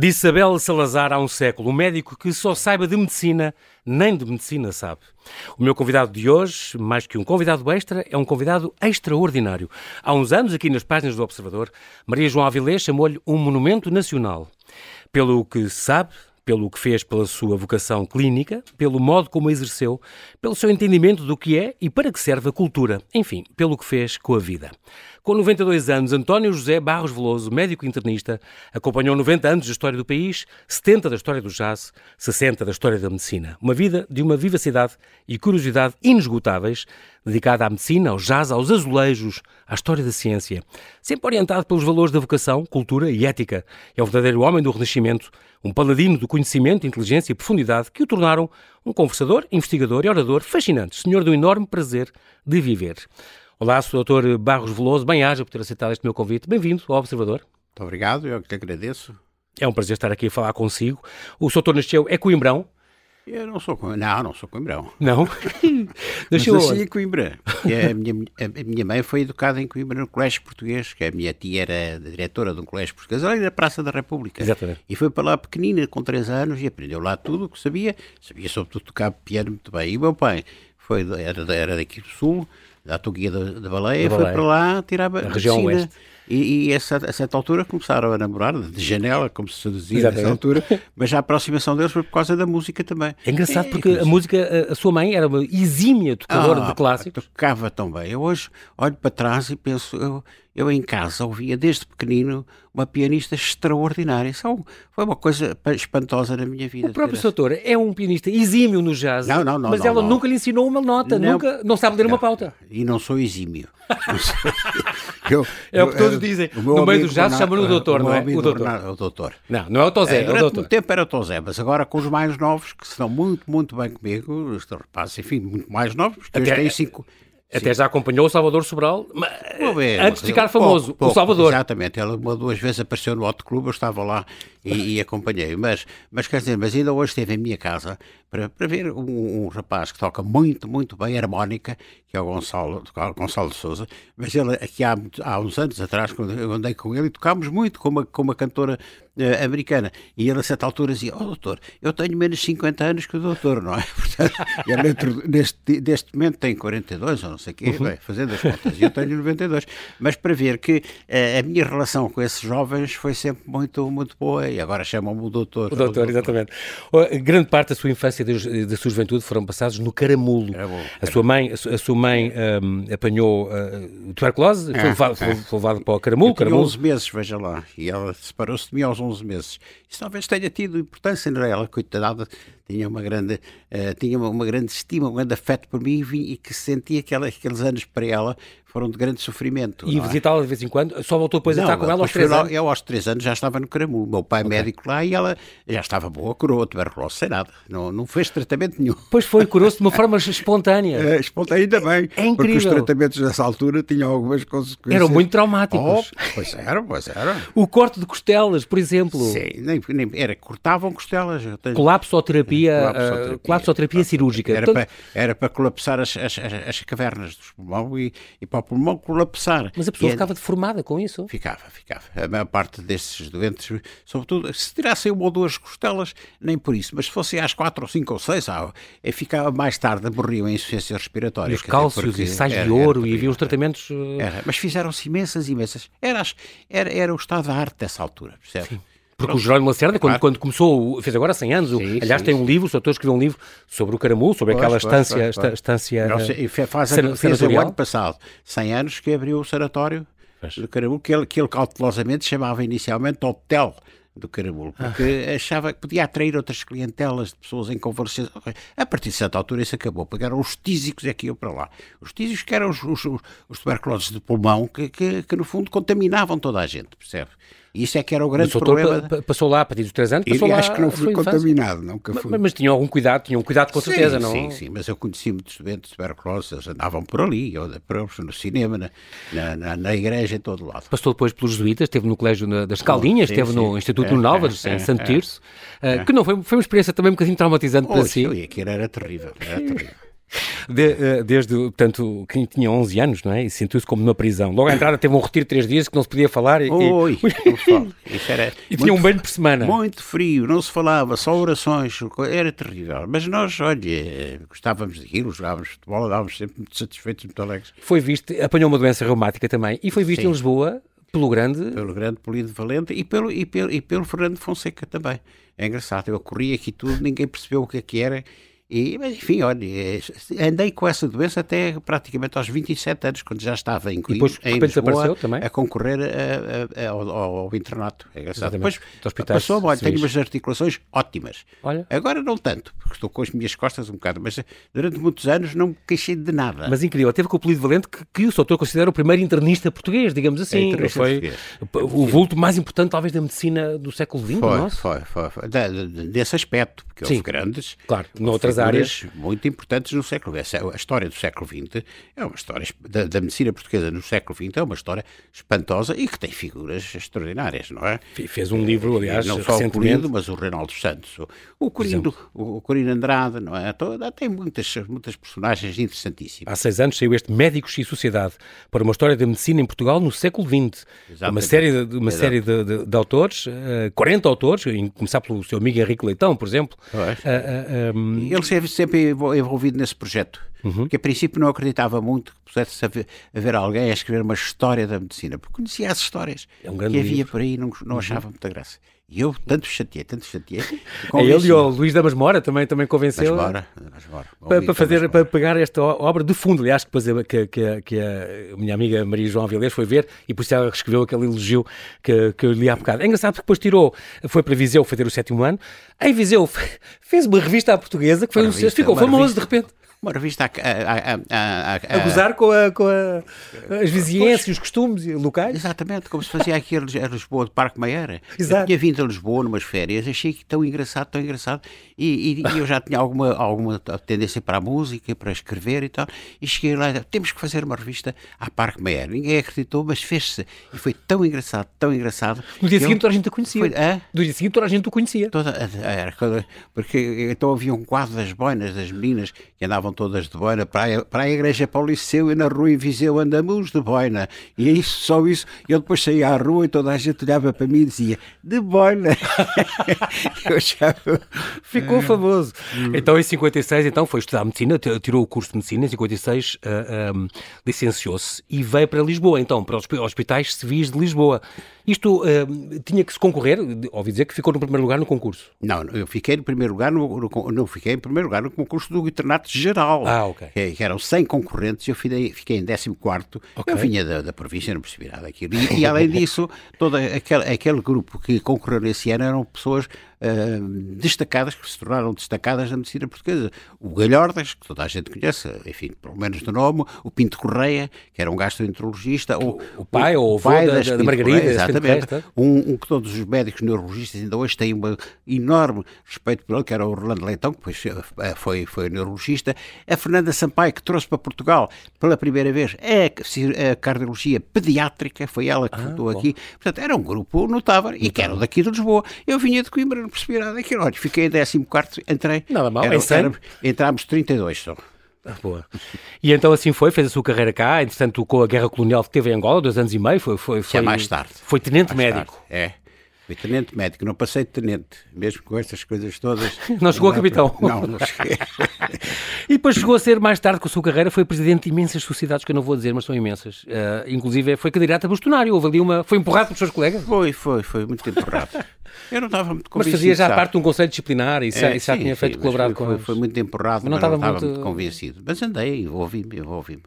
Disse Isabel Salazar há um século, um médico que só saiba de medicina, nem de medicina sabe. O meu convidado de hoje, mais que um convidado extra, é um convidado extraordinário. Há uns anos, aqui nas páginas do Observador, Maria João Avilés chamou-lhe um monumento nacional. Pelo que sabe, pelo que fez pela sua vocação clínica, pelo modo como a exerceu, pelo seu entendimento do que é e para que serve a cultura, enfim, pelo que fez com a vida. Com 92 anos, António José Barros Veloso, médico internista, acompanhou 90 anos da história do país, 70 da história do jazz, 60 da história da medicina. Uma vida de uma vivacidade e curiosidade inesgotáveis, dedicada à medicina, ao jazz, aos azulejos, à história da ciência. Sempre orientado pelos valores da vocação, cultura e ética. É o verdadeiro homem do Renascimento, um paladino do conhecimento, inteligência e profundidade que o tornaram um conversador, investigador e orador fascinante, senhor do enorme prazer de viver. Olá, Sr. Dr. Barros Veloso, bem-aja por ter aceitado este meu convite. Bem-vindo ao Observador. Muito obrigado, eu que te agradeço. É um prazer estar aqui a falar consigo. O Sr. nasceu é Coimbrão. Eu não sou não, não sou Coimbrão. Não? nasceu nasci em Coimbra. A minha, a minha mãe foi educada em Coimbra no Colégio Português, que a minha tia era diretora de um colégio português ali na Praça da República. Exatamente. E foi para lá pequenina, com 3 anos, e aprendeu lá tudo o que sabia. Sabia sobretudo tocar piano muito bem. E o meu pai foi, era, era daqui do Sul, da Tuguia da, da Baleia, da foi para lá tirar a região oeste. E, e essa, a certa altura começaram a namorar, de janela, como se dizia nessa altura, mas a aproximação deles foi por causa da música também. É engraçado é, porque é, a música, a, a, sua mãe era uma exímia tocadora ah, de clássicos. Tocava tão bem. Eu hoje olho para trás e penso, eu, eu em casa ouvia desde pequenino uma pianista extraordinária. Isso é foi uma coisa espantosa na minha vida. O próprio Soutor é um pianista exímio no jazz, não, não, não, mas não. nunca lhe ensinou uma nota, nunca, não sabe ler uma pauta. E não sou exímio. eu, é o que todos dizem. No meio do jazz chamam-no doutor, não é? O doutor. o doutor. Não, não é o Tozé, é, é o doutor. No tempo era o Tozé, mas agora com os mais novos, que estão muito, muito bem comigo, os rapazes, enfim, muito mais novos, porque Até... têm cinco... Até já acompanhou o Salvador Sobral, antes de ficar famoso, pouco, pouco, o Salvador. Exatamente, ele uma duas vezes apareceu no Hot Clube, eu estava lá e, e, acompanhei. Mas, mas quer dizer, mas ainda hoje esteve em minha casa para, para ver um, um, rapaz que toca muito, muito bem harmónica, que é o Gonçalo, Gonçalo de Souza, mas ele aqui há, há uns anos atrás, quando eu andei com ele, e tocámos muito com uma, com uma cantora uh, americana. E ele a certa altura dizia, oh doutor, eu tenho menos 50 anos que o doutor, não é? Portanto, ele neste, neste momento tem 42 ou não sei o quê, uhum. bem, fazendo as contas, e eu tenho 92. Mas para ver que uh, a minha relação com esses jovens foi sempre muito, muito boa e agora chamam-me o doutor. O doutor, o exatamente. Grande parte da sua infância e da sua juventude foram passados no caramulo. Caramulo. A sua mãe, a sua mãe um, apanhou uh, tuberculose, foi, ah, foi, foi levado para o caramulo. Eu caramulo. 11 meses, veja lá, e ela separou-se de mim aos 11 meses. Isso talvez tenha tido importância, não é? Ela, coitada, tinha uma grande, uh, tinha uma, uma, grande estima, um grande afeto por mim e, e que sentia que aqueles anos para ela foram de grande sofrimento. E é? visitá-la de vez em quando? Só voltou depois não, a estar com ela aos três anos? Eu aos três anos já estava no Caramulo. Meu pai okay. médico lá e ela já estava boa, curou tuberculose sem nada. Não, não fez tratamento nenhum. Pois foi, curou-se de uma forma espontânea. É, espontânea ainda bem. É incrível. Porque os tratamentos nessa altura tinham algumas consequências. Eram muito traumáticos. Oh, pois eram, pois eram. O corte de costelas, por exemplo. Sim, nem, nem era, cortavam costelas. Tenho... Colapsoterapia, uh, colapsoterapia cirúrgica. Era, para, era para colapsar as, as, as, as cavernas dos pulmão e, e para o pulmão colapsar mas a pessoa e ficava deformada com isso? Ficava, ficava. A maior parte desses doentes, sobretudo, se tirassem uma ou duas costelas, nem por isso, mas se fossem às quatro ou cinco ou seis, ah, eh, ficava mais tarde, morriam em insuficiência respiratória. E os cálcios e sais de ouro e havia os tratamentos... Era, mas fizeram-se imensas, imensas. Era, era, era o estado da arte dessa altura, percebe? Sim. Porque Pronto. o Jerónimo Lacerda, quando, quando começou, fez agora 100 anos, sim, aliás, sim, tem um livro, o autor escreveu um livro sobre o caramulo, sobre pois, aquela pois, estância. Pois, estância Não, sei, faz, fez o ano passado 100 anos que abriu o sanatório do caramulo, que ele, que ele cautelosamente chamava inicialmente Hotel do Caramulo, porque ah. achava que podia atrair outras clientelas de pessoas em convalescência. A partir de certa altura isso acabou, porque eram os tísicos que iam para lá. Os tísicos que eram os, os, os tuberculosos de pulmão que, que, que, no fundo contaminavam toda a gente, percebe? Isso é que era o grande o problema. Passou lá a partir dos 3 anos, passou lá. Acho que não fui contaminado, nunca fui. Mas, mas tinham algum cuidado, tinham cuidado com sim, certeza, não? Sim, sim, mas eu conheci muitos doentes de tuberculose, eles andavam por ali, ou no cinema, na, na, na, igreja, em todo lado. Passou depois pelos jesuítas, esteve no Colégio das Caldinhas, sim, esteve no Instituto é, no Álvares, é, em Santo é, Tirso, é, que não foi, foi uma experiência também um bocadinho traumatizante oh, para si. E aquilo era terrível, era terrível. De, uh, desde, portanto, quem tinha 11 anos, não é? E sentiu-se como numa prisão. Logo à entrada teve um retiro de três dias que não se podia falar. E, Oi, e... Isso era e tinha um banho por semana. Muito frio, não se falava, só orações, era terrível. Mas nós, olha, gostávamos de ir, jogávamos futebol, andávamos sempre muito satisfeitos, muito alegres. Foi visto, apanhou uma doença reumática também, e foi visto Sim. em Lisboa pelo grande... Pelo grande Polido Valente e pelo, e, pelo, e pelo Fernando Fonseca também. É engraçado, eu corri aqui tudo, ninguém percebeu o que é que era e, mas, enfim, olha, é, andei com essa doença até praticamente aos 27 anos, quando já estava em, e depois, em Lisboa a concorrer a, a, a, ao, ao, internato. É engraçado. Depois passou, olha, tenho umas articulações ótimas. Olha. Agora não tanto, porque estou com as minhas costas um bocado, mas durante muitos anos não me queixei de nada. Mas incrível, teve com o apelido Valente que, que o doutor considera o primeiro internista português, digamos assim. É, foi o vulto mais importante, talvez, da medicina do século XX, foi, nosso? Foi, foi, foi. desse aspecto, porque Sim, houve grandes. Claro, noutras áreas muito importantes no século XX. A história do século XX é uma história da, da, medicina portuguesa no século XX é uma história espantosa e que tem figuras extraordinárias, não é? Fez um livro, aliás, não só o Colindo, mas o Reinaldo Santos, o Corino, o Corino Andrade, não é? Tem muitas, muitas personagens interessantíssimas. Há seis anos saiu este Médicos e Sociedade para uma história da medicina em Portugal no século XX. Exatamente. Uma série de, uma série de, de, de autores, uh, eh, 40 autores, começar pelo seu amigo Henrique Leitão, por exemplo. Uh, uh, um... Ele sempre, sempre envolvido nesse projeto. Uhum. Porque a princípio não acreditava muito que pudesse haver, haver, alguém a escrever uma história da medicina, porque conhecia as histórias é um que havia livro. por aí e não, não uhum. achava muita graça. E eu tanto chateei, tanto chateei. É ele e o Luís da Masmora também, também convenceu. Masmora, Masmora. Para, para, fazer, para pegar esta obra de fundo, aliás, que, que, que, que a minha amiga Maria João Avilés foi ver e por isso ela escreveu aquele elogio que, que eu li há bocado. É engraçado porque depois tirou, foi para Viseu fazer o sétimo ano. Em Viseu fez uma revista à portuguesa que foi um sucesso, ficou famoso de repente uma revista a, a, a, a, a gozar com, a, com as vizinhanças e os costumes locais. Exatamente, como se fazia aqui a Lisboa de Parque Meieira. Eu tinha vindo a Lisboa numas férias, achei que tão engraçado, tão engraçado, e, e, e, eu já tinha alguma, alguma tendência para a música, para escrever e tal, e cheguei lá, temos que fazer uma revista à Parque Meieira. Ninguém acreditou, mas fez-se, e foi tão engraçado, tão engraçado. No dia seguinte toda a gente o conhecia. Foi, No dia seguinte toda a gente o conhecia. Toda, era, porque então havia um quadro das boinas, das meninas, que andavam andavam todas de boina para a, para a igreja para o liceu e na rua em Viseu andamos de boina. E é isso, só isso. Eu depois saía à rua e toda a gente olhava para mim e dizia de boina. já... Ficou famoso. Hum. Então em 56 então, foi estudar medicina, tirou o curso de medicina, em 56 uh, um, licenciou-se e veio para Lisboa, então, para os hospitais civis de Lisboa. Isto uh, tinha que se concorrer, ouvi dizer que ficou no primeiro lugar no concurso. Não, eu fiquei no primeiro lugar, no, no, não fiquei em primeiro lugar no concurso do internato geral. Ah, ok. Que, que eram 100 concorrentes e eu fiquei, fiquei em 14 quarto. Okay. Eu vinha da, da província, não percebi nada daquilo. E, e além disso, todo aquele, aquele grupo que concorreu nesse ano eram pessoas uh, destacadas, que se tornaram destacadas na medicina portuguesa. O Galhordas, que toda a gente conhece, enfim, pelo menos do nome, o Pinto Correia, que era um gastroenterologista, o, o pai ou o pai da, da Margarida, Correia, exatamente, um, um, que todos os médicos neurologistas ainda hoje têm um enorme respeito por ele, que era o Orlando Leitão, que depois eh, foi, foi neurologista, a Fernanda Sampaio, que trouxe para Portugal pela primeira vez a, a cardiologia pediátrica, foi ela que ah, aqui, portanto era um grupo notável, e que eram daqui de Lisboa. Eu vinha de Coimbra, percebi nada daquilo. Olha, fiquei em 14, entrei. Nada mal, era, era, Entrámos 32 só. Ah, boa. E então assim foi, fez a sua carreira cá, entretanto com a guerra colonial que teve em Angola, dois anos e meio, foi... foi, foi é mais tarde. Foi tenente mais médico. Tarde. É. Fui tenente médico, não passei de tenente, mesmo com estas coisas todas. Não chegou a capitão. Não, não cheguei. e depois chegou a ser, mais tarde com a sua carreira, foi presidente de imensas sociedades, que eu não vou dizer, mas são imensas. Uh, inclusive foi candidato a bastonário, houve ali uma... Foi empurrado pelos seus colegas? Foi, foi, foi muito empurrado. Eu não estava muito convencido. Mas fazia já sabe? parte de um conselho disciplinar e, é, já sim, tinha feito sim, colaborado foi, com foi, foi muito empurrado, mas não, mas estava, não estava muito... muito... convencido. Mas andei, envolvi-me, envolvi-me.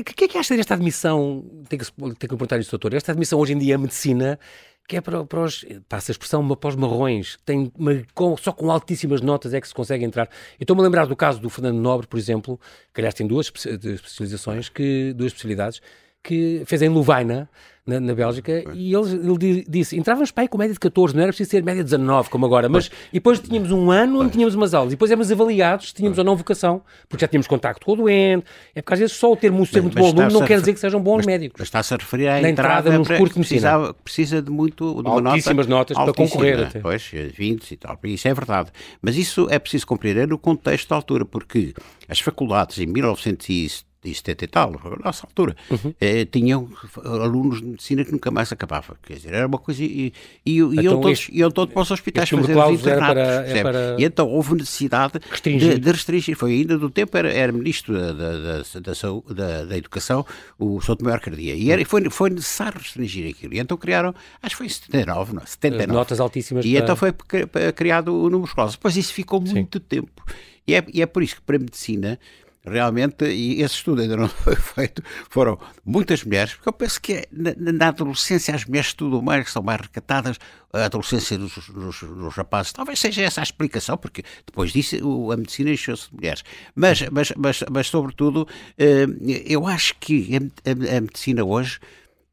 O que é que acha desta admissão? Tenho que, tenho que perguntar isto, doutor. Esta admissão hoje em dia à medicina que é para, para os, passa a expressão, para os marrões, tem uma, com, só com altíssimas notas é que se consegue entrar. Eu estou-me a lembrar do caso do Fernando Nobre, por exemplo, que aliás tem duas especializações, que, duas especialidades, que fez em Louvaina, na, na Bélgica, e ele, ele disse, entrávamos para aí com média de 14, não era preciso ser média de 19, como agora, mas e depois tínhamos um ano onde tínhamos umas aulas, e depois éramos avaliados se tínhamos ou não vocação, porque já tínhamos contacto com o doente, é porque às vezes só o termo ser muito bom aluno não quer dizer que sejam bons mas, médicos. Mas está-se a referir à na entrada, entrada nos cursos de medicina. Precisa de muito, de uma Altíssimas nota, notas para concorrer. Até. Pois, 20 e tal, isso é verdade. Mas isso é preciso compreender no contexto da altura, porque as faculdades em 1970 e 70 e tal, nossa altura, uhum. eh, tinham alunos de medicina que nunca mais acabavam. Quer dizer, era uma coisa. E, e, então, iam, todos, este, iam todos para os hospitais fazer os internatos. Para, é para... E então houve necessidade de, de, restringir. Foi ainda do tempo, era, era ministro da, da, da, da, da Educação, o Souto Maior Cardia. E era, foi, foi necessário restringir aquilo. E então criaram, acho que foi em 79, não, 79. Notas altíssimas. E para... então foi criado o número escolar. Depois isso ficou muito Sim. tempo. E é, e é por isso que para a medicina realmente, e esse estudo ainda não foi feito, foram muitas mulheres, porque eu penso que é, na, na, adolescência as mulheres estudam mais, são mais recatadas, a adolescência dos, dos, dos, rapazes, talvez seja essa a explicação, porque depois disso a medicina encheu-se de mulheres. Mas, mas, mas, mas sobretudo, eh, eu acho que a, a medicina hoje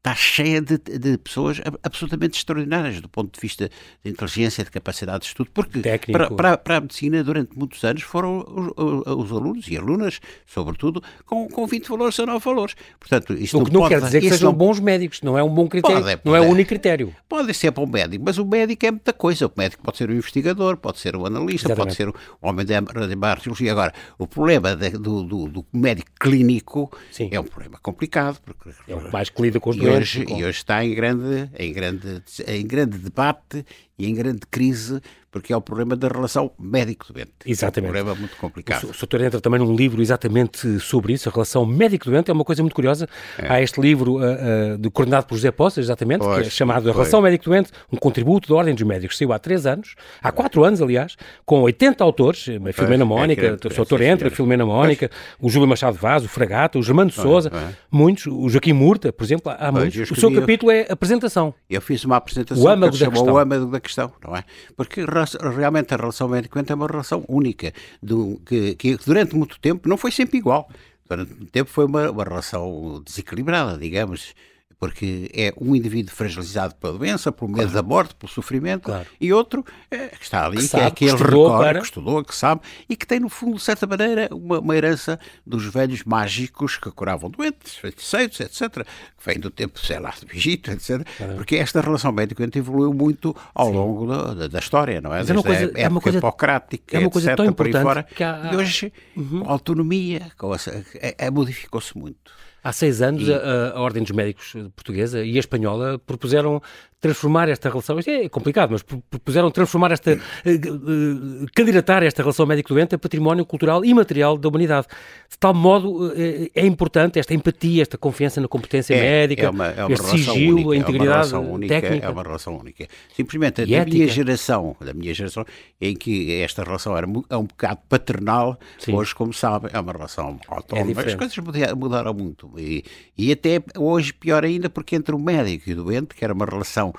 está cheia de, de, pessoas absolutamente extraordinárias do ponto de vista de inteligência, de capacidade de estudo, porque para, para, para, a medicina durante muitos anos foram os, os, alunos e alunas, sobretudo, com, com 20 valores ou 9 valores. Portanto, isto o que não, não quer dizer que sejam não... bons médicos, não é um bom critério, pode, pode, não é o único critério. Pode ser bom médico, mas o médico é muita coisa. O médico pode ser um investigador, pode ser um analista, Exatamente. pode ser um homem de, de cirurgia. Agora, o problema de, do, do, do, médico clínico Sim. é um problema complicado. Porque, é o mais que lida com os hoje, e hoje está em grande, em, grande, em grande debate e em grande crise porque é o problema da relação médico-doente. Exatamente. É um problema muito complicado. O, o Soutor entra também num livro exatamente sobre isso, a relação médico-doente, é uma coisa muito curiosa. É. Há este livro uh, uh, de, coordenado por José Poça, exatamente, pois, que é chamado A Relação Médico-Doente, um contributo da Ordem dos Médicos. Saiu há três anos, há quatro anos, aliás, com 80 autores, a Filomena Mónica, é, o Soutor entra, a Filomena Mónica, o Júlio Machado Vaz, o Fragata, o Germano Souza, muitos, o Joaquim Murta, por exemplo, há muitos. O seu capítulo é apresentação. Eu fiz uma apresentação o âmago que da questão. o âmago da questão, não é? Porque realmente a relação médico-doente é uma relação única, do, que, que, durante muito tempo não foi sempre igual. Durante muito tempo foi uma, uma relação desequilibrada, digamos porque é um indivíduo fragilizado pela doença, pelo medo claro. da morte, pelo sofrimento, claro. e outro é, que está ali, que, que é aquele que recorre, para... que estudou, que sabe, e que tem, no fundo, de certa maneira, uma, uma herança dos velhos mágicos que curavam doentes, feiticeiros, etc., que vem do tempo, sei lá, do Egito, etc., claro. porque esta relação médica evoluiu muito ao Sim. longo da, da, história, não é? Mas é uma coisa, é uma coisa hipocrática, é uma coisa etc., tão importante fora, que há... e hoje, uhum. com a autonomia, com a, é, é, modificou-se muito. Há seis anos, e... a, a, Ordem dos Médicos Portuguesa e a Espanhola propuseram transformar esta relação, isto é complicado, mas propuseram transformar esta, uh, uh, candidatar esta relação médico-doente a património cultural e material da humanidade. De tal modo, uh, é importante esta empatia, esta confiança na competência é, médica, é uma, é uma este sigilo, única, a integridade é única, técnica. É uma relação única. Simplesmente, da minha geração, da minha geração, em que esta relação era é um bocado paternal, Sim. hoje, como sabem, é uma relação autónoma. É As coisas mudaram muito. E, e até hoje, pior ainda, porque entre o médico e o doente, que era uma relação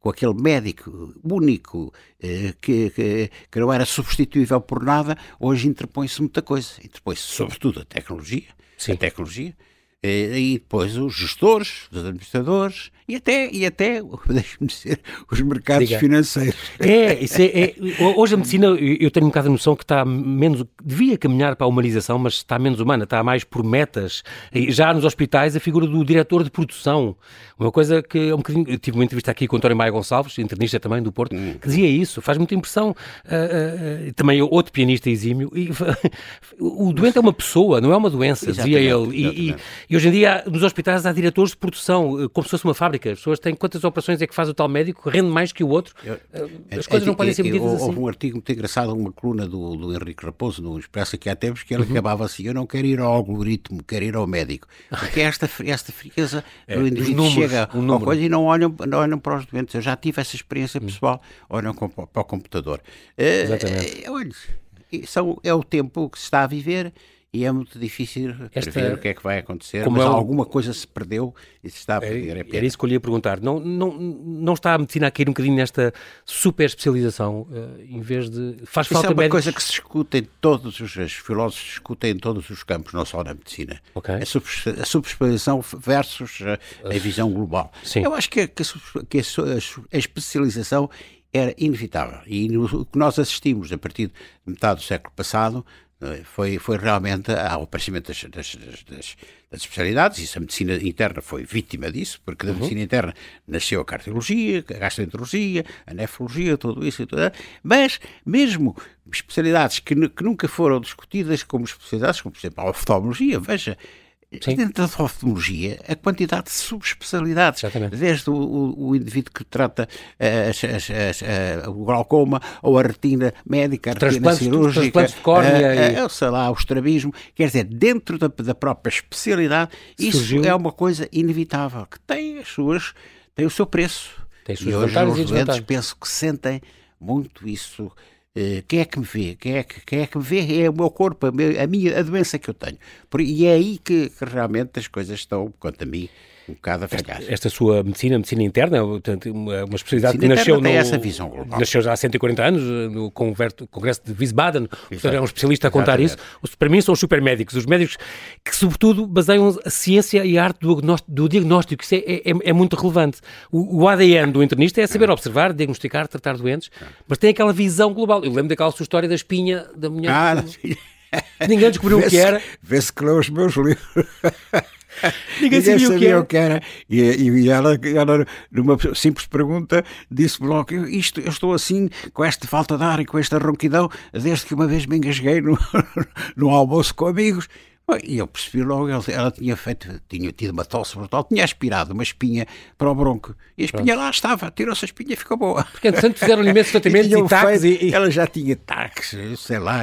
com aquele médico único eh, que, que, que, não era substituível por nada, hoje interpõe-se muita coisa. Interpõe-se sobretudo a tecnologia, Sim. a tecnologia, e depois os gestores, os administradores e até, e até deixe-me dizer, os mercados Diga. financeiros. É, isso é, é, hoje a medicina, eu tenho um bocado a noção que está menos, devia caminhar para a humanização, mas está menos humana, está mais por metas. E já nos hospitais, a figura do diretor de produção, uma coisa que é um bocadinho, eu tive uma entrevista aqui com o António Maia Gonçalves, internista também do Porto, hum. que dizia isso, faz muita impressão. Uh, uh, também outro pianista exímio. E, o doente é uma pessoa, não é uma doença, exatamente, dizia ele. E, e, hoje em dia, nos hospitais, há diretores de produção, como se fosse uma fábrica. As pessoas têm quantas operações é que faz o tal médico, rende mais que o outro. As coisas não podem ser medidas eu, assim. Houve um artigo muito engraçado, uma coluna do, do Henrique Raposo, no Expresso aqui há tempos, que ele uhum. acabava assim: Eu não quero ir ao algoritmo, quero ir ao médico. Porque esta, esta frieza é, do indivíduo números, chega um ao coisa e não olham, não olham para os doentes. Eu já tive essa experiência uhum. pessoal, olham para o computador. Exatamente. Uh, olha, são, é o tempo que se está a viver e é muito difícil Esta- prever o que é que vai acontecer, Como mas é um- alguma coisa se perdeu e se está a perder. É Era isso que eu lhe ia perguntar. Não, não, não está a medicina a cair um bocadinho nesta super especialização, eh, em vez de. Faz Isso falta é uma médicos. coisa que se discute em todos os, os filósofos discutem em todos os campos, não só na medicina. Ok. A, subespecialização versus a, a visão global. Sim. Eu acho que, que a que a a especialização era inevitável. E no, o que nós assistimos a partir de metade do século passado eh, foi, foi realmente ao aparecimento das, das, das- das- especialidades. Isso a medicina interna foi vítima disso, porque da medicina interna nasceu a cardiologia, a gastroenterologia, a nefrologia, tudo isso e tudo. Mas mesmo especialidades que, que nunca foram discutidas como especialidades, como por exemplo a oftalmologia, veja, Sim. dentro da oftalmologia, a quantidade de subespecialidades, Exatamente. desde o, o- o indivíduo que trata eh, as- as- as- eh, o glaucoma ou a retina médica, a retina cirúrgica, de córnea e- eh, sei lá, o estrabismo, quer dizer, dentro da, da própria especialidade, isso Surgiu- é uma coisa inevitável, que tem as suas, tem o seu preço. Tem e hoje os doentes penso que sentem muito isso. Eh, quem é que me vê? Quem é que, quem é que me vê? É o meu corpo, a, meu- a minha a doença que eu tenho. E é aí que, que realmente as coisas estão, quanto a mim, bocado a falhar. Esta sua medicina, medicina interna, portanto, uma, uma especialidade que nasceu no, essa visão global. nasceu já há 140 anos, no Congresso de Wiesbaden, portanto, é um especialista a contar Exatamente. isso. Para mim são os supermédicos, os médicos que sobretudo baseiam a ciência e a arte do, do diagnóstico, isso é, é- é muito relevante. O, o ADN do internista é saber observar, diagnosticar, tratar doentes, mas tem aquela visão global. Eu lembro daquela sua história da espinha da mulher, Ah, ninguém descobriu o que era. Vê-se que leu os meus livros. Ninguém sabia o que era. E, e ela, ela, numa simples pergunta, disse-me logo: "Eu- isto, Eu estou assim, com esta falta de ar e com esta ronquidão, desde que uma vez me engasguei no, no almoço com amigos. E eu percebi logo, ela, tinha feito, tinha tido uma tosse brutal, tinha aspirado uma espinha para o bronco. E a espinha lá estava, tirou-se a espinha e ficou boa. Porque, entretanto, fizeram imensos tratamentos tinham e taques e- e- Ela já tinha taques, sei lá,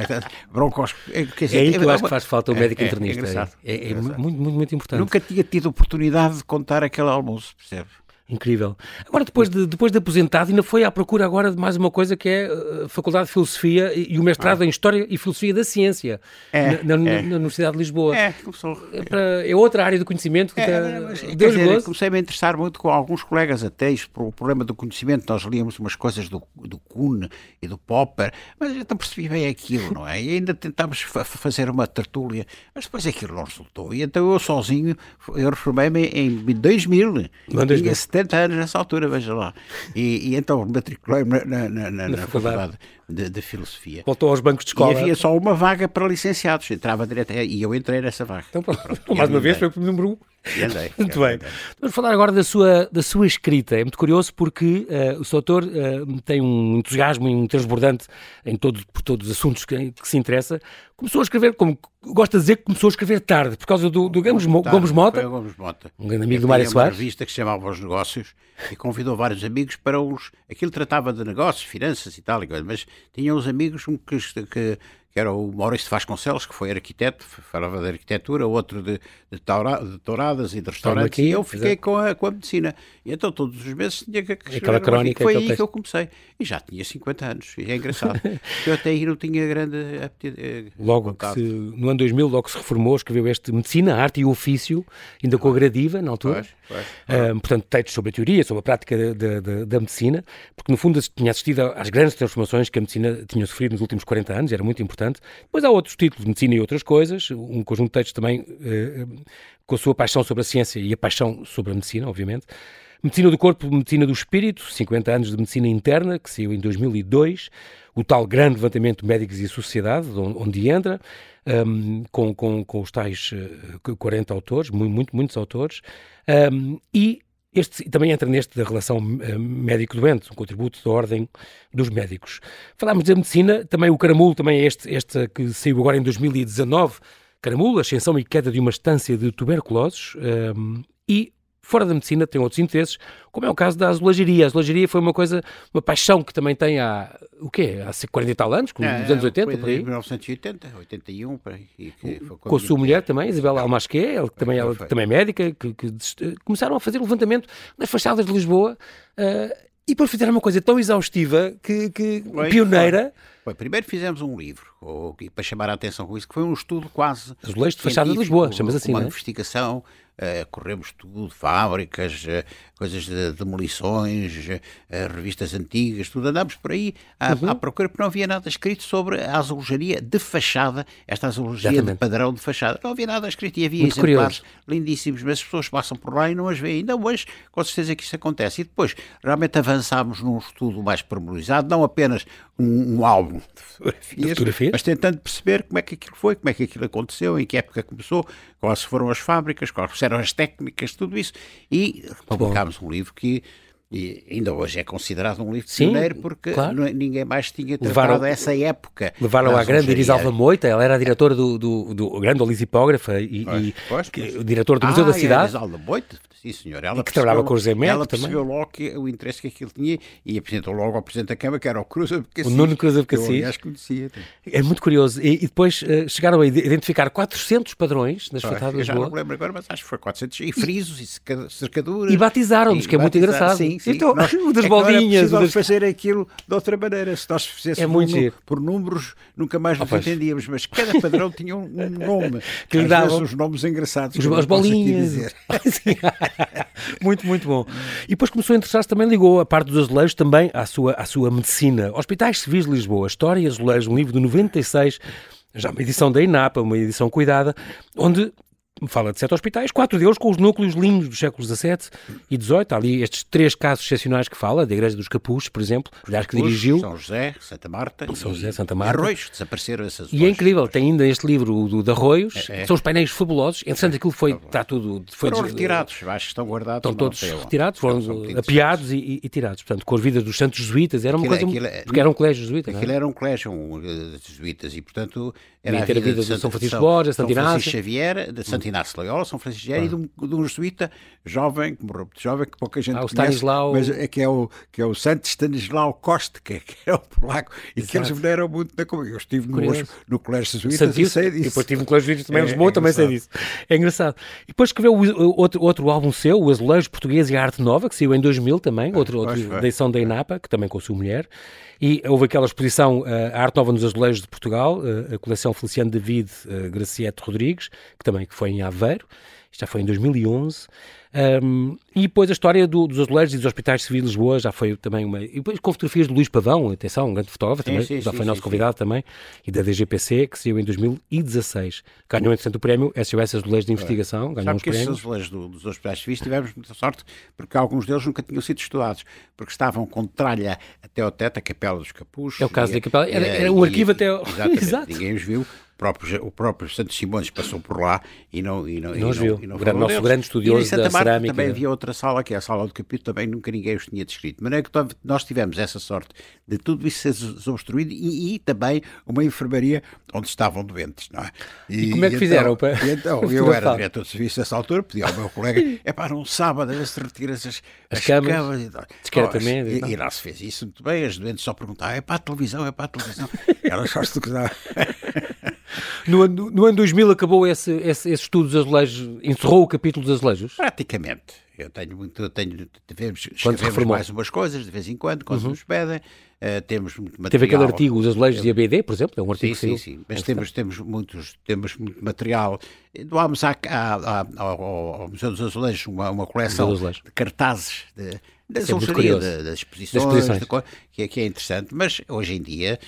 broncos. Quer dizer, É aí que eu acho uma- que faz falta o é- médico é- internista. É. É, é engraçado. muito, muito, muito importante. Nunca tinha tido oportunidade de contar aquele almoço, percebe? Incrível. Agora, depois de, depois de aposentado, ainda foi à procura agora de mais uma coisa que é a Faculdade de Filosofia e, e o mestrado em História e Filosofia da Ciência É, na, na- é. na Universidade de Lisboa. É, começou. É, é outra área do conhecimento que É, está- mas, Deus dizer, gozo. comecei-me a interessar muito com alguns colegas ateis por o problema do conhecimento. Nós líamos umas coisas do, do Kuhn e do Popper, mas eu não percebi bem aquilo, não é? E ainda tentámos fa- fazer uma tertúlia, mas depois aquilo não resultou. E então eu sozinho, eu reformei-me em 2000. Não, 2000. 70 anos nessa altura, veja lá. E, e então matriculei-me na, na, na, na, faculdade, faculdade de, de, Filosofia. Voltou aos bancos de escola. E havia só uma vaga para licenciados, entrava direto, e eu entrei nessa vaga. Então, pronto, pronto. mais uma vez, foi o número 1 andei. Muito bem. Vamos falar agora da sua, da sua escrita. É muito curioso porque eh, o seu autor eh, tem um entusiasmo e um transbordante em todo, por todos os assuntos que, que se interessa. Começou a escrever, como gosta de dizer, que começou a escrever tarde, por causa do, do Gomes, Tá, Gomes Mota. Gomes Mota. Um grande amigo do Mário Soares. uma revista que se chamava Os Negócios e convidou vários amigos para os... Aquilo tratava de negócios, finanças e tal, mas tinha uns amigos que, que, que era o Maurício de Vasconcelos, que foi arquiteto, falava de arquitetura, outro de, de, taura, de touradas e de restaurantes, aqui, e eu fiquei com a, com a medicina. E então todos os meses tinha que escrever Aquela um crónica. Foi aí texto. que eu comecei. E já tinha 50 anos, e é engraçado. eu até aí não tinha grande apetite. eh, Logo se, no ano 2000, logo se reformou, escreveu este Medicina, Arte e Ofício, ainda com a gradiva, na altura. Pois, pois. Ah, portanto, textos sobre a teoria, sobre a prática da- da medicina, porque no fundo tinha assistido às grandes transformações que a medicina tinha sofrido nos últimos 40 anos, era muito importante. Depois há outros títulos, Medicina e outras coisas, um conjunto de textos também eh, com a sua paixão sobre a ciência e a paixão sobre a medicina, obviamente. Medicina do Corpo, Medicina do Espírito, 50 anos de Medicina Interna, que saiu em 2002, o tal grande levantamento médicos e sociedade, onde, entra, um, com, com, com os tais eh, 40 autores, mu- muito, muitos autores, um, e este também entra neste da relação eh, médico-doente, um contributo da ordem dos médicos. Falámos da medicina, também o caramulo, também é este, este que saiu agora em 2019, caramulo, ascensão e queda de uma estância de tuberculoses, um, e fora da medicina tem outros interesses, como é o caso da azulejaria. A azulejaria foi uma coisa, uma paixão que também tem há, o quê? Há 40 e tal anos, nos É, anos 80, foi por aí. de 1980, 81, por aí. que foi Com a sua mulher também, Isabela Almasqué, ela, que também, Foi, ela foi. também é médica, que, que começaram a fazer levantamento nas fachadas de Lisboa eh, e depois fizeram uma coisa tão exaustiva que, que Foi, pioneira. primeiro fizemos um livro, ou, para chamar a atenção com isso, que foi um estudo quase. Azulejos de fachada de Lisboa, chamas assim, Uma é? investigação Uh, corremos tudo, fábricas, uh, coisas de demolições, uh, revistas antigas, tudo. Andámos por aí à, uhum. à, procura, porque não havia nada escrito sobre a azulejaria de fachada, esta azulejaria Exatamente. de padrão de fachada. Não havia nada escrito e havia Muito exemplares curioso. lindíssimos, mas as pessoas passam por lá e não as veem. Ainda hoje, com certeza que isso acontece. E depois, realmente avançámos num estudo mais pormenorizado, não apenas um, um álbum de fotografias, de fotografias, mas tentando perceber como é que aquilo foi, como é que aquilo aconteceu, em que época começou, quais foram as fábricas, quais eram as técnicas, tudo isso. E publicámos um livro que e ainda hoje é considerado um livro de pioneiro porque claro. É, ninguém mais tinha tratado levaram, essa época. Levaram à grande Irisalva Moita, ela era a diretora do, do, do grande olisipógrafa e, pois, e pois, diretor do ah, Museu da Cidade. Irisalva Moita, sim senhor. Ela que trabalhava com o José Ela percebeu logo que, o interesse que aquilo tinha e apresentou logo ao Presidente da Câmara, que era o Cruz Abcacis. O Nuno Cruz Abcacis. Que conhecia. É muito curioso. E, e depois uh, chegaram a identificar 400 padrões nas fatadas de Já não me lembro agora, mas acho que foi 400. E frisos e cercaduras. E batizaram-nos, que é muito engraçado. Sim, sim. Então, nós, das é bolinhas. Não das... fazer aquilo de outra maneira. Se nós fizéssemos é por, por, números, nunca mais nos oh, entendíamos. Mas cada padrão tinha um, um nome. Que lhe davam os nomes engraçados. Os, as bolinhas. muito, muito bom. E depois começou a interessar-se também, ligou a parte dos azulejos também à sua, à sua medicina. Hospitais Civis de Lisboa, História e Azulejos, um livro de 96 já uma edição da INAPA, uma edição cuidada, onde fala de sete hospitais, quatro deles com os núcleos lindos dos séculos XVII e XVIII. Há ali estes três casos excepcionais que fala, da Igreja dos Capuchos, por exemplo, aliás, que dirigiu. São José, Santa Marta. São José, Santa Marta. Arroios, desapareceram essas E é incrível, tem ainda este livro do, de Arroios, é, é. são os painéis fabulosos. Entretanto, aquilo foi, está tudo. Foi foram retirados, acho que estão guardados. Estão todos retirados, foram apiados e, e, tirados. Portanto, com as vidas dos santos jesuítas, era uma aquilo, coisa. Aquilo, é- porque era um colégio jesuíta. Aquilo é? era um colégio de jesuítas e, portanto, era a vida, a vida de, São Francisco Borges, Inácio. Francisco Xavier, de Santo Inácio Loyola, São Francisco Xavier e de um, jesuíta jovem, que morreu muito jovem, que pouca gente ah, o conhece, Stanislau... mas é que é o, que é o Santo Stanislau Costa, que é, que é o polaco, e Exato. que eles veneram muito na comunidade. Eu estive no, no Colégio Jesuíta e sei disso. E depois estive no Colégio Jesuíta também em é, Lisboa, é também sei disso. É engraçado. E depois escreveu outro, outro álbum seu, O Azulejo Português e a Arte Nova, que saiu em 2000 também, outro, outro da edição da INAPA, que também com a sua mulher. E houve aquela exposição, uh, A Arte Nova nos Azulejos de Portugal, uh, a coleção Feliciano David uh, Graciete Rodrigues, que também que foi em Aveiro, isto já foi em 2011. Um, e depois a história do, dos azulejos e dos hospitais civis de Lisboa já foi também uma. E depois com fotografias de Luís Pavão, atenção, um grande fotógrafo sim, também, sim, já foi sim, nosso convidado também, e da DGPC, que saiu em 2016. Ganhou, entretanto, o prémio SOS Azulejos de Investigação. Ganhou Sabe que prémios. esses azulejos do, dos hospitais civis tivemos muita sorte, porque alguns deles nunca tinham sido estudados, porque estavam com tralha até ao teto, a Capela dos Capuchos. É o caso da Capela, era, era um arquivo e, até. Exatamente, Exato. ninguém os viu o próprio Santos Simões passou por lá e não e não, e não, viu. E não o nosso grande estudioso da Marta cerâmica. também havia outra sala, que é a sala do capítulo, também nunca ninguém os tinha descrito. Mas é que nós tivemos essa sorte de tudo isso ser desobstruído e, e também uma enfermaria onde estavam doentes, não é? E, e como é que fizeram? Então, para... então eu era diretor de serviço nessa altura, pedi ao meu colega, é para um sábado, a ver se retira as, as, as camas, camas e, discretamente. E, e, lá se fez isso muito bem, as doentes só perguntavam, é para a televisão, é para a televisão. Elas só se no, ano, no ano 2000 acabou esse, esse, esse estudo dos azulejos, encerrou o capítulo dos azulejos? Praticamente. Eu tenho muito, tenho, devemos, escrevemos mais umas coisas de vez em quando, quando uhum. nos pedem. Uh, temos muito material. Teve aquele artigo, os azulejos de ABD, por exemplo, é um artigo Sim, sim, sim. Mas temos, temos, muitos, temos muito material. Doámos à, à, ao, ao, Museu dos Azulejos uma, uma coleção de cartazes de, da azulejos, das exposições, das exposições. De, que, é, que é interessante. Mas hoje em dia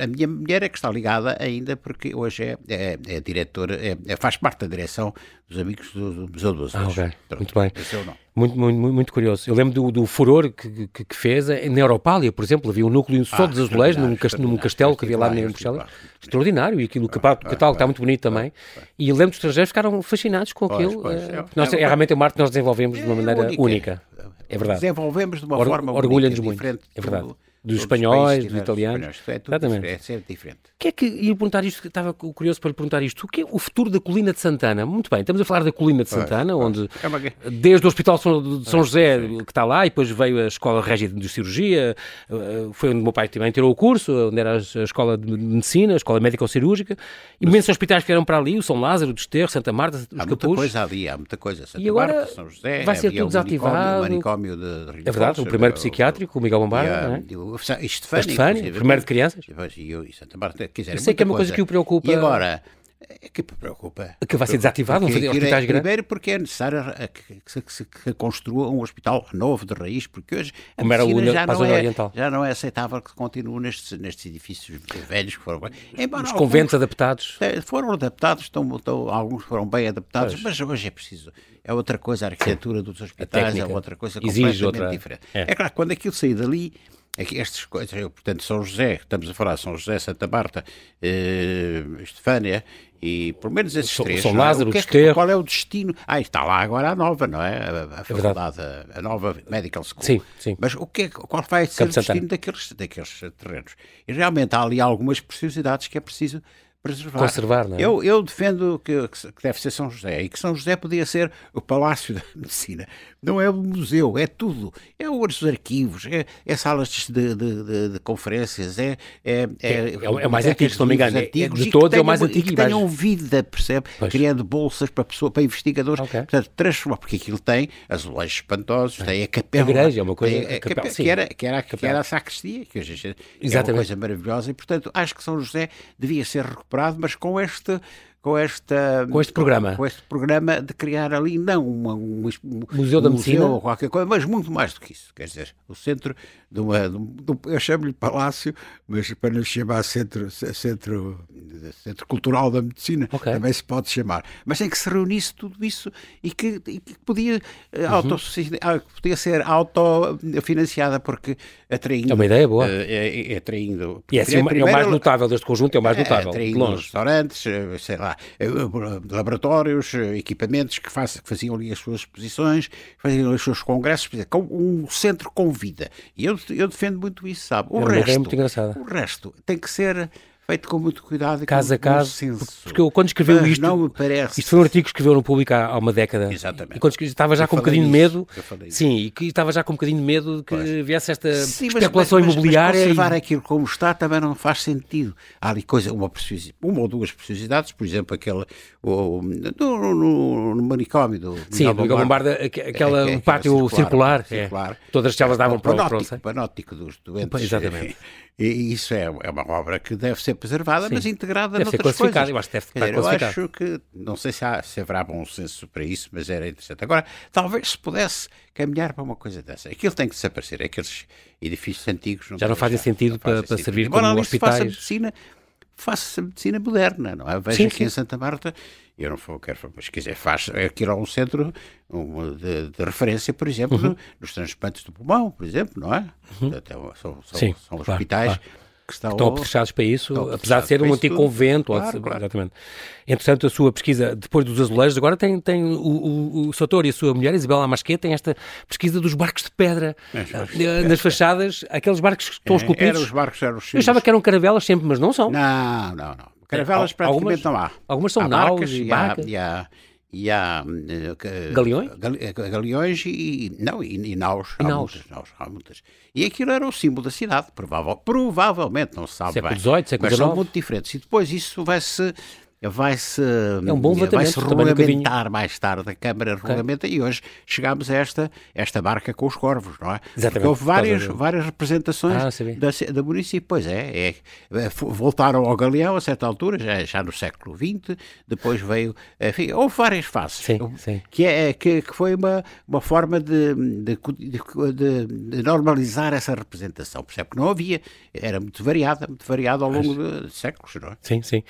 a minha mulher é que está ligada ainda porque hoje é, é, é diretora, é, é, faz parte da direção dos amigos do, do Museu do Ah, ok. Muito bem. Muito, muito, muito curioso. Eu lembro do, do furor que, que, que, fez na Europália, por exemplo, havia um núcleo só ah, de azulejos num, castelo, num castelo que havia lá em Bruxelas. Extraordinário. E aquilo, o catálogo está muito bonito também. E eu lembro que os estrangeiros ficaram fascinados com aquilo. Pois, pois, é, nós, é, realmente é uma arte que nós desenvolvemos de uma maneira única. É verdade. Desenvolvemos de uma Or, forma Orgulha-nos muito. É verdade dos espanhóis, dos italianos. Espanhóis, é, Exatamente. é sempre diferente. Que é que, ia perguntar isto, estava curioso para lhe perguntar isto, o que é o futuro da colina de Santana? Muito bem, estamos a falar da colina de Santana, pois, onde é uma... desde o Hospital de São José, que está lá, e depois veio a Escola Régia de Cirurgia, eh, foi onde o meu pai também tirou o curso, onde era a Escola de Medicina, a Escola Médico-Cirúrgica, imensos hospitais que eram para ali, o São Lázaro, o Desterro, Santa Marta, os Há muita coisa ali, há muita coisa. Santa e agora Marta, São José, vai ser tudo desativado. O manicômio, de, É verdade, o primeiro psiquiátrico, o Miguel Bombarda, o Estefânia. Estefânia, primeiro de crianças. E eu, e Santa Marta, quiser, eu sei que é uma coisa, coisa que o preocupa. E agora, é que preocupa. Que vai ser desativado, porque, fazer hospitais é, grandes? Primeiro porque é necessário que, que, se, que se construa um hospital novo de raiz, porque hoje a Como era o já, não é, oriental. já não é aceitável que continue nestes, nestes edifícios velhos que foram. Embora Os conventos adaptados? É, foram adaptados, estão, estão, alguns foram bem adaptados, pois. mas hoje é preciso. É outra coisa, a arquitetura dos hospitais é outra coisa completamente outra... diferente. É. é claro, quando aquilo sair dali É estas coisas, eu, portanto, São José, estamos a falar São José, Santa Marta, eh, Estefânia, e pelo menos esses São, três. São Lázaro, é? é qual é o destino? Ah, está lá agora a nova, não é? A, a faculdade, a, a, nova Medical School. Sim, sim. Mas o que é, qual vai ser Campo o destino daqueles, daqueles terrenos? E realmente há ali algumas preciosidades que é preciso preservar. Conservar, não é? Eu, eu defendo que, que, deve ser São José e que São José podia ser o Palácio da Medicina. Não é o museu, é tudo. É os arquivos, é, é salas de, de, de, de, conferências, é. É, é, é, é o mais antigo, se não me engano. Antigos, de todos é o mais antigo. E que tenham vida, percebe? Pois. Criando bolsas para, pessoa, para investigadores. Okay. Portanto, transformar, porque aquilo tem azulejos espantosos, tem a capela. A igreja é uma coisa. Tem, a, capela, que, era, que, era, que era a sacristia, que hoje é uma coisa maravilhosa. E, portanto, acho que São José devia ser recuperado, mas com este com, esta, com este programa. Com, este programa de criar ali, não uma, um, um Museu da Medicina ou qualquer coisa, mas muito mais do que isso. Quer dizer, o centro de uma. De um, eu chamo-lhe Palácio, mas para não chamar centro, centro, centro Cultural da Medicina, okay. também se pode chamar. Mas em que se reunisse tudo isso e que, e que podia, eh, uhum. auto, ah, podia ser autofinanciada, porque atraindo. É uma ideia boa. É, é, é atraindo. E é, assim, é o mais notável deste conjunto, é o mais é, notável. Atraindo longe. restaurantes, sei lá, laboratórios, equipamentos que, faz, que faziam ali as suas exposições, faziam os seus congressos, um centro com vida. E eu, eu defendo muito isso, sabe? O, é resto, o resto tem que ser feito com muito cuidado caso a caso, porque eu, quando escreveu Mas isto, não me parece... isto foi um artigo que escreveu no público há, há uma década. Exatamente. E quando estava já eu com um bocadinho de medo, sim, e que estava já com um bocadinho de medo de que pois. viesse esta sim, especulação mas, mas, imobiliária. Mas conservar e... aquilo como está também não faz sentido. Há ali coisa, uma, uma ou duas preciosidades, por exemplo, aquele o, no, no, no manicômio do Sim, do Miguel Bombarda, aquela, é, é, pátio circular, circular, circular. É. todas as celas davam para o panótico, panótico dos doentes. Exatamente. E isso é, é uma obra que deve ser preservada, Sim. mas integrada deve noutras coisas. Eu acho que deve dizer, Eu acho que, não sei se, há, se haverá bom senso para isso, mas era interessante. Agora, talvez se pudesse caminhar para uma coisa dessa. Aquilo tem que desaparecer, aqueles edifícios antigos. Não Já não fazem sentido não para, para servir Embora como hospitais. Faça medicina, faça medicina moderna, não é? Veja sim, aqui sim. em Santa Marta eu não vou, quero, mas quiser, faz aquilo a um centro um, de, de, referência, por exemplo, uhum. nos transplantes do pulmão, por exemplo, não é? Uhum. São, são, Sim, são claro, hospitais claro. Que estão, estão fechados para isso, apesar de ser um antigo convento. Claro, claro. Exatamente. Entretanto, a sua pesquisa, depois dos azulejos, agora tem, tem o, o, o Soutor e a sua mulher, Isabela Amasquet, tem esta pesquisa dos barcos de pedra é, nas fachadas, aqueles barcos que estão é, esculpidos. os barcos, eram os Eu achava que eram caravelas sempre, mas não são. Não, não, não. Caravelas é, praticamente algumas, não há. Algumas são há naus e, barcas. E há, e há uh, galeões? galeões e não e, e naus. E há, naus. Muitas, naus. há muitas. E aquilo era o símbolo da cidade, provável, provavelmente, não se sabe século bem. XVIII, século mas XIX. são muito diferentes. E depois isso vai-se vai-se é um bom vai regulamentar mais tarde, a Câmara okay. regulamenta e hoje chegámos a esta, esta barca com os corvos, não é? Exatamente. Porque houve várias, várias representações ah, da, da município, pois é, é, voltaram ao Galeão a certa altura, já, já no século XX, depois veio, enfim, houve várias fases, sim, sim. Que, é, que, que foi uma, uma forma de, de, de, de normalizar essa representação, percebe que não havia, era muito variada, muito variada ao longo de séculos, não é? Sim, sim.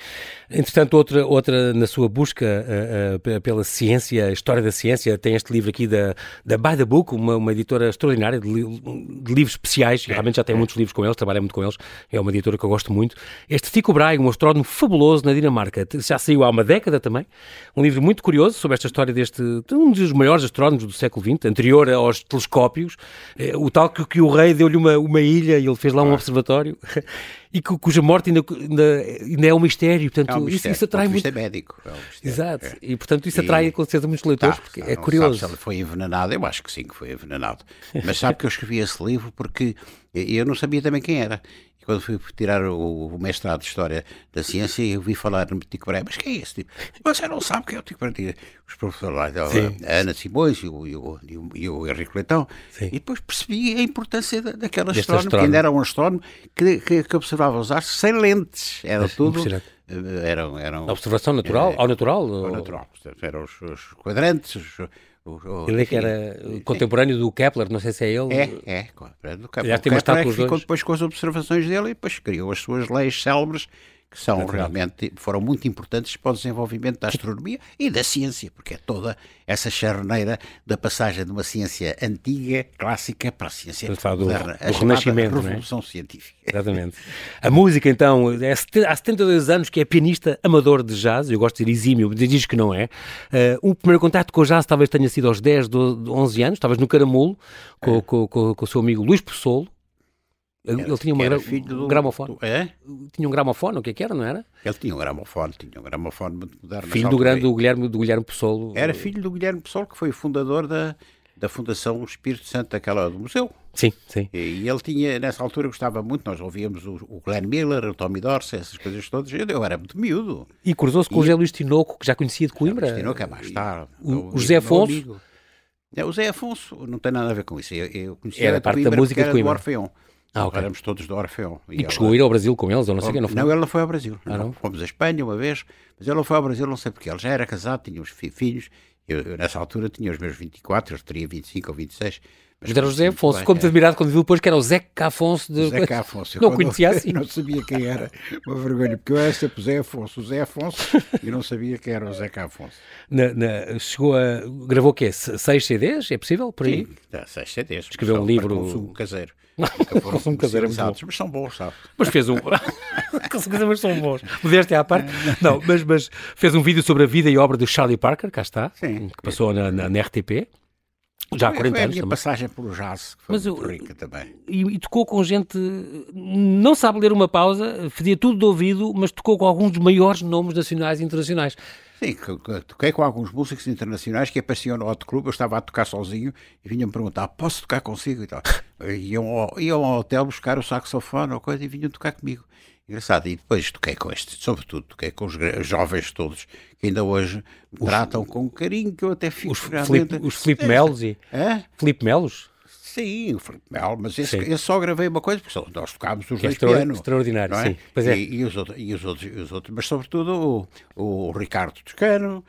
Entretanto, outra, outra na sua busca uh, uh, pela ciência, a história da ciência, tem este livro aqui da, da By the Book, uma, uma editora extraordinária de, li de livros especiais, é, realmente já tem é. muitos livros com eles, trabalha muito com eles, é uma editora que eu gosto muito. Este Tico Brahe, um astrónomo fabuloso na Dinamarca, já saiu há uma década também, um livro muito curioso sobre esta história deste, de um dos maiores astrónomos do século XX, anterior aos telescópios, eh, o tal que, que o rei deu-lhe uma, uma ilha e ele fez lá um observatório. e cuja morte ainda, ainda, é um mistério. Portanto, é um mistério. Isso, isso atrai muito. É médico. É um Exato. É. E portanto isso atrai e... com certeza muitos leitores, tá, porque é curioso. Sabe se ele foi envenenado, eu acho que sim, que foi envenenado. Mas sabe que eu escrevi esse livro porque eu não sabia também quem era. Quando fui tirar o, mestrado de História da Ciência, eu vi falar no Tico Braga, mas quem é esse tipo? Você não sabe quem é o Tico Braga? Os professores lá, a Ana Simões e o, e o, e o, Henrique Leitão, Sim. e depois percebi a importância da, daquela astrónomo, astrónomo, que ainda era um astrónomo que, que, que observava os astros sem lentes, era é, tudo... Eram, eram, observação natural? ao natural? Ao natural. Eram os, os quadrantes, os, ele é que era contemporâneo do Kepler, não sei se é ele. É, é, do Kepler. Já tem uma estátua é ficou depois com as observações dele e depois criou as suas leis célebres que são realmente, foram muito importantes para o desenvolvimento da astronomia e da ciência, porque é toda essa charneira da passagem de uma ciência antiga, clássica, para a ciência do, moderna, do a Renascimento, é? Revolução é? Científica. Exatamente. A música, então, é há 72 anos que é pianista amador de jazz, eu gosto de dizer exímio, diz que não é. Uh, o primeiro contato com o jazz talvez tenha sido aos 10, 12, 11 anos, estavas no Caramulo, com, é. com, com, com o seu amigo Luís Possolo, ele, ele tinha uma gra do, gramofone. É? Tinha um gramofone, o que é que era, não era? Ele tinha um gramofone, tinha um gramofone muito moderno. Filho do grande do Guilherme, do Guilherme Pessoa. Era filho do Guilherme Pessoa, que foi o fundador da, da Fundação Espírito Santo, daquela do museu. Sim, sim. E, ele tinha, nessa altura, gostava muito, nós ouvíamos o, o Glenn Miller, o Tommy Dorsey, essas coisas todas, eu, eu era muito miúdo. E cruzou-se com e, o José Luís Tinoco, que já conhecia de Coimbra. José Luís Tinoco é mais tarde. O, o, o José Afonso. É, o Zé Afonso não tem nada a ver com isso. Eu, eu conhecia era parte da música de Coimbra. do Orfeão. Ah, okay. Éramos todos do Orfeão. E, e que chegou a ir ao Brasil com eles, ou não sei quem, não foi? Não, ele não foi ao Brasil. Ah, não? Fomos à Espanha uma vez, mas não foi ao Brasil, não sei porque. Ele já era casado, tinha uns filhos. Eu, eu, nessa altura tinha os meus 24, eu teria 25 ou 26. Mas era o José Afonso. Ficou-me admirado quando viu depois que era o Zeca Afonso. De... Zeca Afonso. não conhecia assim. não sabia quem era. Uma vergonha, porque eu era sempre o Zé Afonso. O Zé Afonso e não sabia quem era o Zeca Afonso. Na, na, chegou a. Gravou o quê? Seis CDs? É possível? Por aí? Sim, seis CDs. Escreveu um livro. Consumo caseiro. Nunca foram caseiro é muito mas são bons, sabe? Mas fez um. mas são bons. Modéstia à parte. Não, mas, mas fez um vídeo sobre a vida e obra do Charlie Parker, cá está. Sim. Que passou na, na, na RTP. Já há 40 foi anos. a minha também. passagem pelo jazz, que foi Mas muito eu, rica também. E, e, tocou com gente, não sabe ler uma pausa, fazia tudo de ouvido, mas tocou com alguns dos maiores nomes nacionais e internacionais. Sim, toquei com alguns músicos internacionais que apareciam no Hot Club, eu estava a tocar sozinho e vinham-me perguntar, posso tocar consigo e tal. Iam ao, iam ao hotel buscar o saxofone ou coisa e vinham tocar comigo. Engraçado. E depois toquei com este, sobretudo, toquei com os jovens todos, que ainda hoje me os, tratam com carinho, que eu até fico os realmente... Flip, os Felipe Melos e... É? Felipe Melos? Sim, mas esse, esse, só gravei uma coisa, porque nós tocámos os que dois é pianos. Extraordinário, é? sim. Pois é. E, e, os outros, e, os outros, e os outros, mas sobretudo o, o Ricardo Toscano,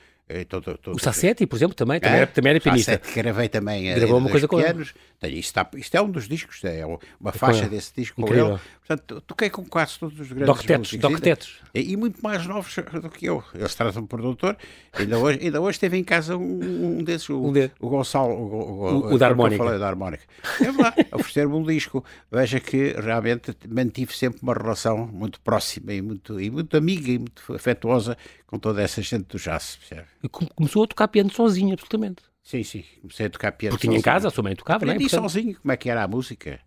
Todo, todo, o Sassetti, por exemplo, também, também, é, era, também era pianista. Sassetti gravei também Gravou uma coisa com pianos. Isto, está, isto é um dos discos, é uma faixa desse disco Incrível. com ele. Portanto, toquei com quase todos os grandes Doctetos, doctetos. E, e, muito mais novos do que eu. Eles tratam por doutor. Ainda hoje, ainda hoje teve em casa um, um desses, o, um o Gonçalo, o, o, o, da harmónica. falei da harmónica. Esteve lá oferecer-me um disco. Veja que realmente mantive sempre uma relação muito próxima e muito, e muito amiga e muito afetuosa com toda essa gente do jazz. Percebe? E começou a tocar piano sozinho, absolutamente. Sim, sim. Comecei a tocar piano Porque tinha em casa, a sua mãe tocava, Aprendi não é? Portanto... sozinho como é que era a música.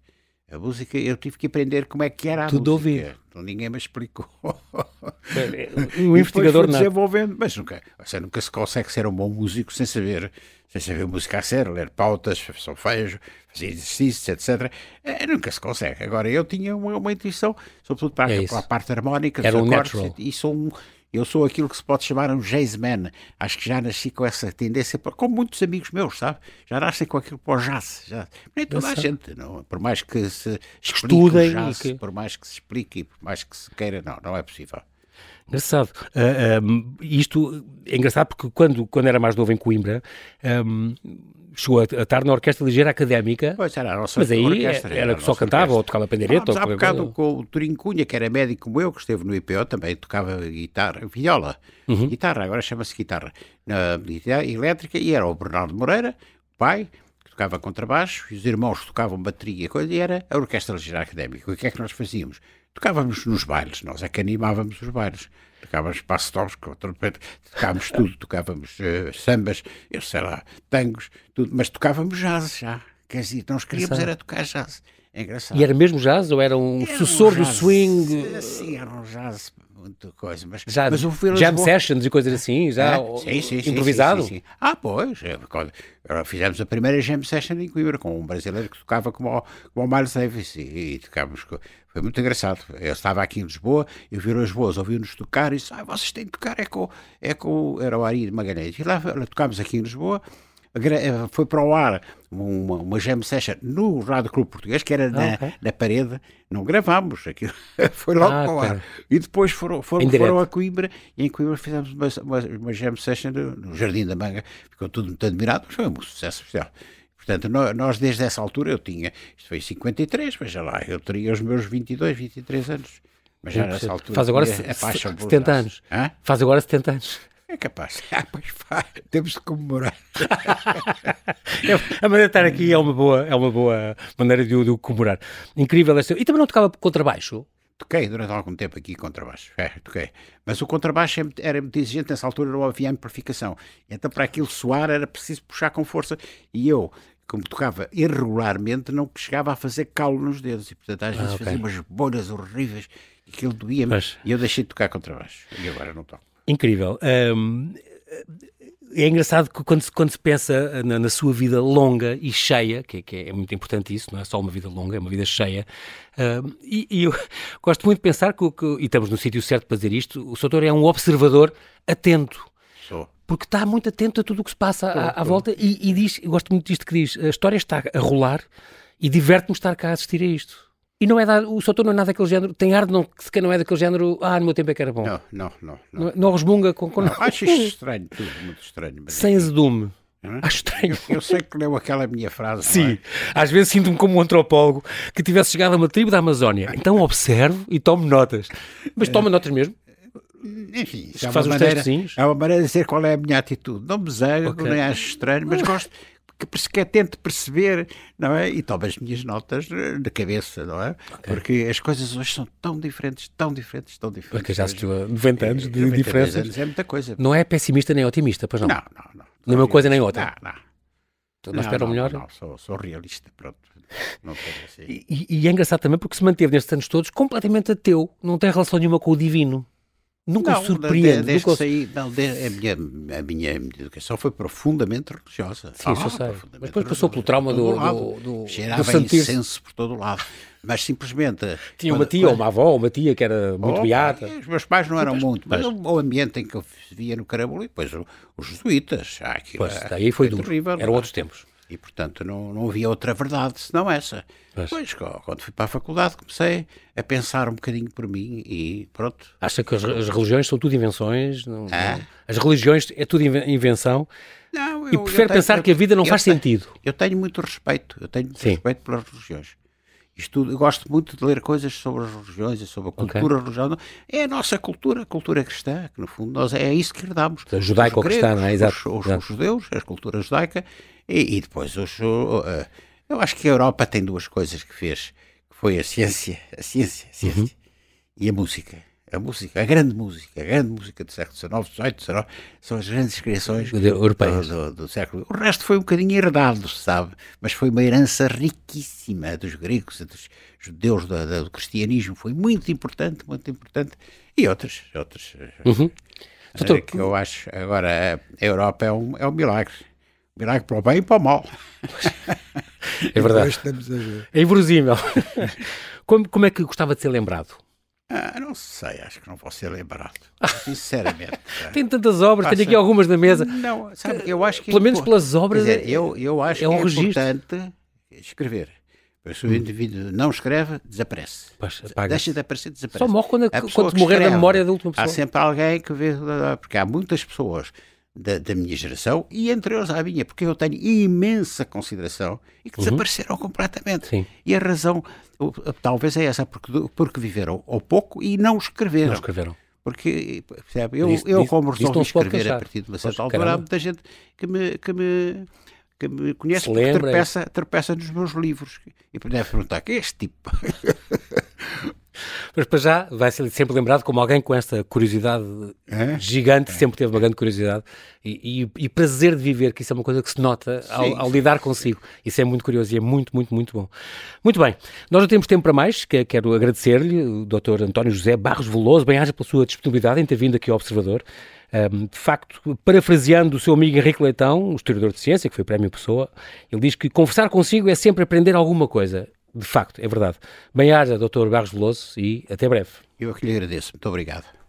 A música, eu tive que aprender como é que era a Tudo música. Ouvir. Então, ninguém me explicou. um investigador não. desenvolvendo, mas nunca, você nunca se consegue ser um bom músico sem saber, sem saber música a sério, ler pautas, solfejo, fazer exercícios, etc. É, nunca se consegue. Agora, eu tinha uma, uma intuição, sobretudo para, é para a parte harmónica, era um acordes, natural. e sou um, eu sou aquilo que se pode chamar um jazzman. Acho que já nasci com essa tendência, como muitos amigos meus, sabe? Já nascem com aquilo para o jazz. Já. Nem toda a gente, não, por mais que se estudem, jazz, que... por mais que se explique, por mais que se queira, não, não é possível. Engraçado. Uh, um, isto é engraçado porque quando, quando era mais novo em Coimbra, um, chegou a, estar na Orquestra Ligeira Académica. Pois era a nossa Mas aí orquestra, era, era que só cantava orquestra. ou tocava pandeireta. Há bocado com o Turim Cunha, que era médico como eu, que esteve no IPO, também tocava guitarra, viola, uhum. guitarra, agora chama-se guitarra, na guitarra elétrica, e era o Bernardo Moreira, pai, tocava contrabaixo, e os irmãos tocavam bateria, coisa, e era a Orquestra Ligeira Académica. O que é que nós fazíamos? Tocávamos nos bailes, nós é que animávamos os bailes tocávamos passos com trompete, tocávamos tudo, tocávamos uh, sambas, eu sei lá, tangos, tudo, mas tocávamos jazz já. Quer dizer, nós queríamos era tocar jazz. É engraçado. E era mesmo jazz ou era um era sucessor um do swing? Sim, era um jazz, muita coisa. Mas, já, mas jam sessions e coisas assim, já é? sim, sim, improvisado? Sim, ah, pois. É, fizemos a primeira jam session em Coimbra com um brasileiro que tocava como o, como o Miles Davis e, e tocávamos Foi muito engraçado. Eu estava aqui em Lisboa, eu vi as boas, ouvi-nos tocar e disse: ah, vocês têm de tocar, é com, é com era o Ari Magalhães. E lá, lá tocámos aqui em Lisboa, eh, foi para o ar uma, uma jam session no Rádio Clube Português, que era na, okay. na parede, não gravámos, aquilo foi logo ah, para o ar. E depois foram, foram, foram a Coimbra, e em Coimbra fizemos uma, uma, uma jam session no, no Jardim da Manga, ficou tudo muito admirado, mas foi um sucesso especial. Portanto, nós desde essa altura eu tinha, isto foi em 53, veja lá, eu teria os meus 22, 23 anos. Mas já nessa altura. Faz agora 70 anos. Hã? Faz agora 70 anos. É capaz. Ah, pois faz. Temos de comemorar. a maneira de estar aqui é uma boa, é uma boa maneira de o comemorar. Incrível. Este... E também não tocava contrabaixo? Toquei durante algum tempo aqui contrabaixo. É, toquei. Mas o contrabaixo é era muito exigente, nessa altura não havia amplificação. Então, para aquilo soar, era preciso puxar com força. E eu, como tocava irregularmente, não chegava a fazer calo nos dedos. E, portanto, às ah, vezes okay. fazia umas bolhas horríveis. E aquilo doía-me. Mas... E eu deixei de tocar contrabaixo. E agora não toco. Incrível. Um, é engraçado que quando se, quando se pensa na, na, sua vida longa e cheia, que, que, é muito importante isso, não é só uma vida longa, é uma vida cheia, um, e, e, eu gosto muito de pensar que, que, e estamos no sítio certo para dizer isto, o Soutor é um observador atento. Sou. Porque está muito atento a tudo o que se passa à, à, volta e, e diz, gosto muito disto que diz, a história está a rolar e diverte-me estar cá a assistir a isto. E não é da, o Soutor não é nada daquele género, tem ar de não, que não é daquele género, ah, no meu tempo é que era bom. Não, não, não. Não, não, não resmunga com... com não, acho isto estranho, tudo muito estranho. Sem azedume. Acho estranho. Eu, eu, sei que leu aquela minha frase. Sim, é? às vezes sinto-me como um antropólogo que tivesse chegado a uma tribo da Amazónia. Então observo e tomo notas. Mas toma notas mesmo? Enfim, é uma, maneira, é uma maneira de dizer qual é a minha atitude. Não me zango, okay. nem acho estranho, mas gosto que, que tente perceber, não é? E toma as minhas notas na cabeça, não é? Okay. Porque as coisas hoje são tão diferentes, tão diferentes, tão diferentes. Porque já assistiu a 90 anos de 90 diferença. anos é muita coisa. Não é pessimista nem otimista, pois não? Não, não, não. Nem uma coisa nem outra. Não, não. Então, não, espera o melhor? Não, sou, sou realista, pronto. Assim. E, e, é engraçado também porque se manteve nestes anos todos completamente ateu, não tem relação nenhuma com o divino. Nunca não, surpreende. Desde nunca... saí, não, de, a, minha, a minha educação foi profundamente religiosa. Sim, ah, isso eu sei. Mas depois passou pelo trauma do, do, do, Cheirava do incenso por todo o lado. Mas simplesmente... Tinha quando, uma tia quando... ou uma avó ou uma tia que era muito oh, beata. Os meus pais não eram muito, mas, mas o ambiente em que eu vivia no Carabolí, depois os jesuítas. Ah, pois, daí foi, duro. Terrível, Eram outros tempos. E, portanto, não, não havia outra verdade senão essa. Pois, quando fui para a faculdade, comecei a pensar um bocadinho por mim e pronto. Acha que as, as religiões são tudo invenções? Não, ah? não, as religiões é tudo invenção? Não, eu, e prefere tenho, pensar eu, que a vida não faz tenho, sentido? Eu tenho muito respeito, eu tenho muito Sim. respeito pelas religiões. Isto, eu gosto muito de ler coisas sobre as religiões e sobre a cultura okay. religiosa. É a nossa cultura, a cultura cristã, que no fundo nós, é isso que herdamos. Judaico-cristã, não é? Exato. Os, os, os, judeus, a cultura judaica, e, e depois os, uh, eu acho que a Europa tem duas coisas que fez, que foi a ciência, a ciência, a ciência uhum. e a música a música, a grande música, a grande música do século XIX, XVIII, XIX, são as grandes criações europeias do, do, do, século. O resto foi um bocadinho herdado, sabe? Mas foi uma herança riquíssima dos gregos, dos judeus, do, do cristianismo. Foi muito importante, muito importante. E outras, outras. Uhum. Doutor, que eu acho, agora, a Europa é um, é um milagre. Milagre para o bem e para o mal. É verdade. É inverosímil. como, como é que gostava de ser lembrado? Ah, não sei, acho que não vou ser lembrado. Sinceramente. Tem tantas obras, tenho aqui algumas na mesa. Não, sabe, eu acho que. Pelo menos pelas obras. Dizer, eu, eu acho é um que é registro. importante escrever. Se o hum. indivíduo não escreve, desaparece. Deixa de aparecer, desaparece. Só morre quando, quando morrer escreve, da memória da última pessoa. Há sempre alguém que vê. Porque há muitas pessoas da, da, minha geração e entre eles a minha, porque eu tenho imensa consideração e que uhum. desapareceram completamente. Sim. E a razão talvez é essa, porque, porque viveram ou pouco e não escreveram. Não escreveram. Porque, percebe, eu, isso, eu como resolvi escrever a partir de uma certa altura, há muita gente que me, que me, que me conhece porque tropeça, tropeça nos meus livros e deve perguntar, que é este tipo? Mas para já vai ser sempre lembrado como alguém com esta curiosidade é? gigante, é. sempre teve uma grande curiosidade e, e, e, prazer de viver, que isso é uma coisa que se nota ao, ao, lidar consigo. Isso é muito curioso e é muito, muito, muito bom. Muito bem, nós não temos tempo para mais, que, quero agradecer-lhe, o Dr. António José Barros Veloso, bem-aja pela sua disponibilidade em ter vindo aqui ao Observador. Um, de facto, parafraseando o seu amigo Henrique Leitão, o historiador de ciência, que foi prémio Pessoa, ele diz que conversar consigo é sempre aprender alguma coisa De facto, é verdade. Bem-aja, Dr. Barros Veloso, e até breve. Eu é que lhe agradeço. Muito obrigado.